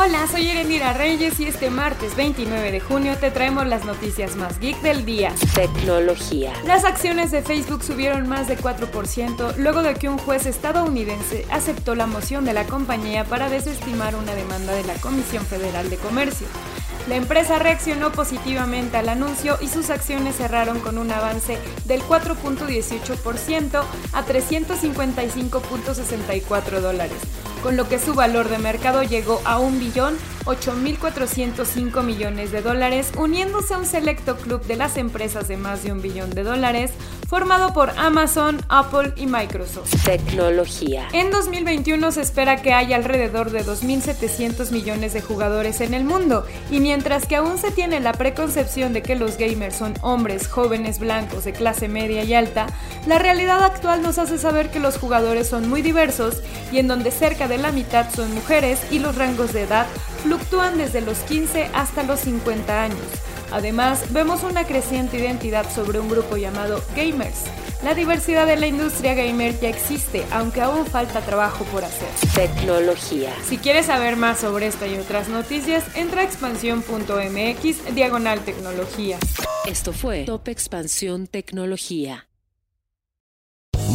Hola, soy Erendira Reyes y este martes 29 de junio te traemos las noticias más geek del día. Tecnología. Las acciones de Facebook subieron más de 4% luego de que un juez estadounidense aceptó la moción de la compañía para desestimar una demanda de la Comisión Federal de Comercio. La empresa reaccionó positivamente al anuncio y sus acciones cerraron con un avance del 4.18% a 355.64 dólares, con lo que su valor de mercado llegó a 1.8.405 millones de dólares, uniéndose a un selecto club de las empresas de más de un billón de dólares, formado por Amazon, Apple y Microsoft. Tecnología. En 2021 se espera que haya alrededor de 2.700 millones de jugadores en el mundo, y mientras que aún se tiene la preconcepción de que los gamers son hombres jóvenes blancos de clase media y alta, la realidad actual nos hace saber que los jugadores son muy diversos y en donde cerca de la mitad son mujeres y los rangos de edad fluctúan desde los 15 hasta los 50 años. Además, vemos una creciente identidad sobre un grupo llamado gamers. La diversidad de la industria gamer ya existe, aunque aún falta trabajo por hacer. Tecnología. Si quieres saber más sobre esta y otras noticias, entra a expansión.mx diagonal tecnología. Esto fue Top Expansión Tecnología.